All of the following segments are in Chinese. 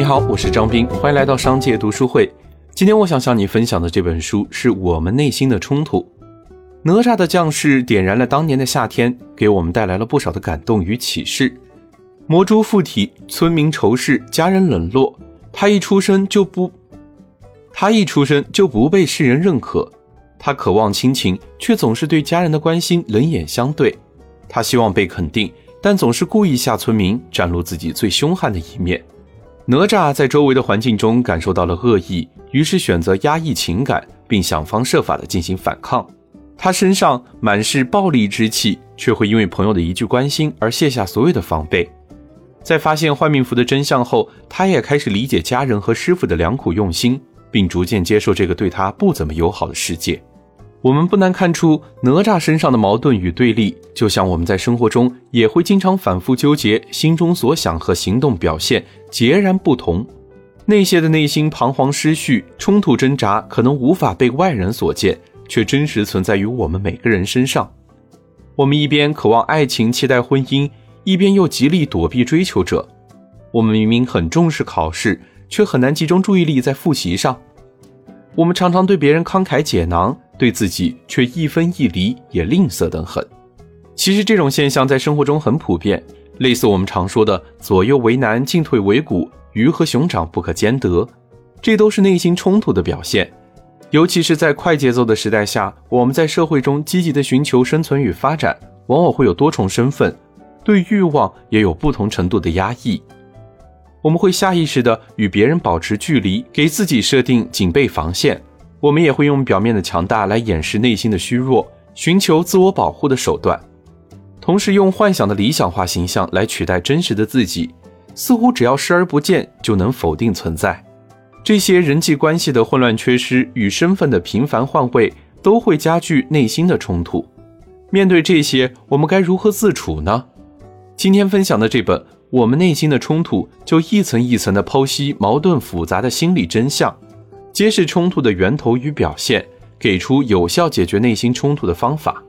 你好，我是张斌，欢迎来到商界读书会。今天我想向你分享的这本书是我们内心的冲突。哪吒的降世点燃了当年的夏天，给我们带来了不少的感动与启示。魔珠附体，村民仇视，家人冷落，他一出生就不，他一出生就不被世人认可。他渴望亲情，却总是对家人的关心冷眼相对。他希望被肯定，但总是故意吓村民，展露自己最凶悍的一面。哪吒在周围的环境中感受到了恶意，于是选择压抑情感，并想方设法的进行反抗。他身上满是暴力之气，却会因为朋友的一句关心而卸下所有的防备。在发现幻命符的真相后，他也开始理解家人和师傅的良苦用心，并逐渐接受这个对他不怎么友好的世界。我们不难看出哪吒身上的矛盾与对立，就像我们在生活中也会经常反复纠结，心中所想和行动表现截然不同。那些的内心彷徨失序、冲突挣扎，可能无法被外人所见，却真实存在于我们每个人身上。我们一边渴望爱情、期待婚姻，一边又极力躲避追求者。我们明明很重视考试，却很难集中注意力在复习上。我们常常对别人慷慨解囊。对自己却一分一厘也吝啬得很。其实这种现象在生活中很普遍，类似我们常说的“左右为难，进退维谷，鱼和熊掌不可兼得”，这都是内心冲突的表现。尤其是在快节奏的时代下，我们在社会中积极的寻求生存与发展，往往会有多重身份，对欲望也有不同程度的压抑。我们会下意识的与别人保持距离，给自己设定警备防线。我们也会用表面的强大来掩饰内心的虚弱，寻求自我保护的手段，同时用幻想的理想化形象来取代真实的自己，似乎只要视而不见就能否定存在。这些人际关系的混乱缺失与身份的频繁换位，都会加剧内心的冲突。面对这些，我们该如何自处呢？今天分享的这本《我们内心的冲突》，就一层一层的剖析矛盾复杂的心理真相。揭示冲突的源头与表现，给出有效解决内心冲突的方法，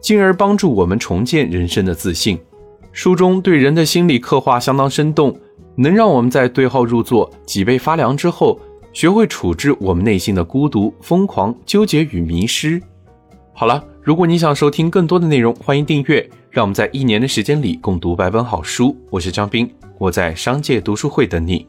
进而帮助我们重建人生的自信。书中对人的心理刻画相当生动，能让我们在对号入座、脊背发凉之后，学会处置我们内心的孤独、疯狂、纠结与迷失。好了，如果你想收听更多的内容，欢迎订阅。让我们在一年的时间里共读百本好书。我是张斌，我在商界读书会等你。